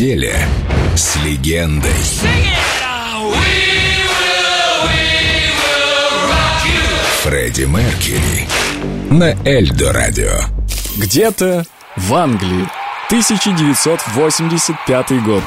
неделе с легендой. Фредди Меркьюри на Эльдо Радио. Где-то в Англии 1985 год.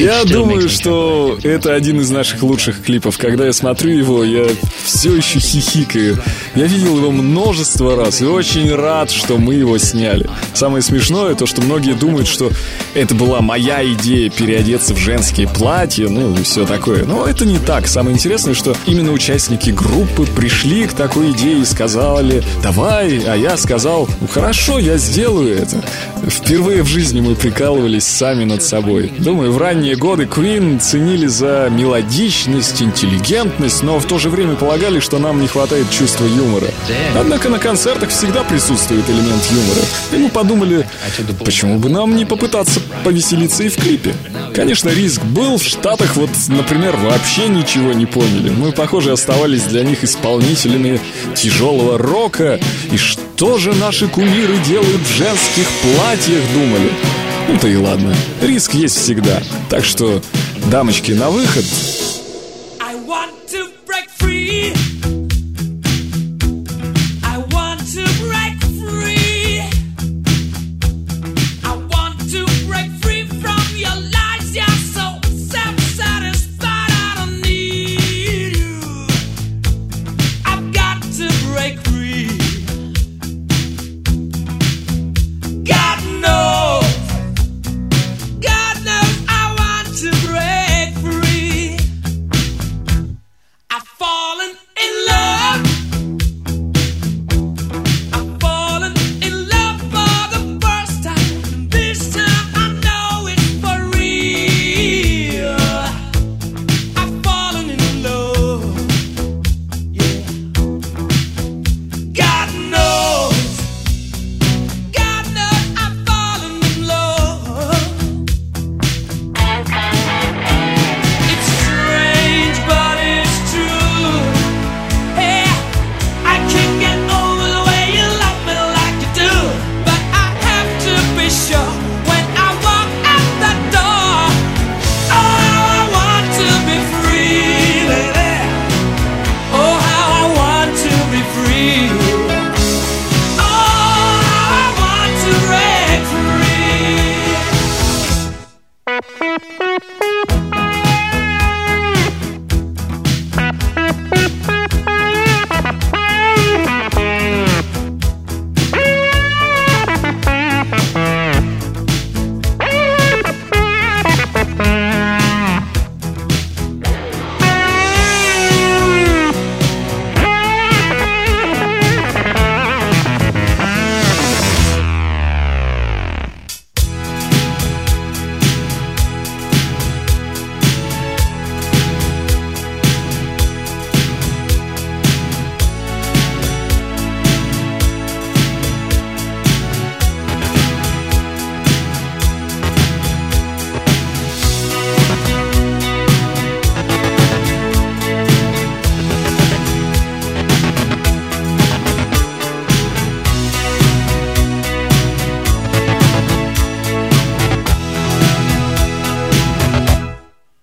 Я думаю, что это один из наших лучших клипов. Когда я смотрю его, я все еще хихикаю. Я видел его множество раз и очень рад, что мы его сняли. Самое смешное то, что многие думают, что это была моя идея переодеться в женские платья, ну и все такое. Но это не так. Самое интересное, что именно участники группы пришли к такой идее и сказали, давай, а я сказал, ну хорошо, я сделаю это. Впервые в жизни мы прикалывались сами над собой. Думаю, в ранние годы Queen ценили за мелодичность, интеллигентность, но в то же время полагали, что нам не хватает чувства юмора. Однако на концертах всегда присутствует элемент юмора. И мы подумали, почему бы нам не попытаться повеселиться и в клипе. Конечно, риск был. В Штатах вот, например, вообще ничего не поняли. Мы, похоже, оставались для них исполнителями тяжелого рока. И что же наши кумиры делают в женских платьях, думали. Ну-то и ладно. Риск есть всегда. Так что, дамочки, на выход.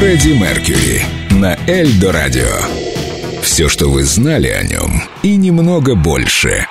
Фредди Меркьюри на Эльдо Радио. Все, что вы знали о нем, и немного больше.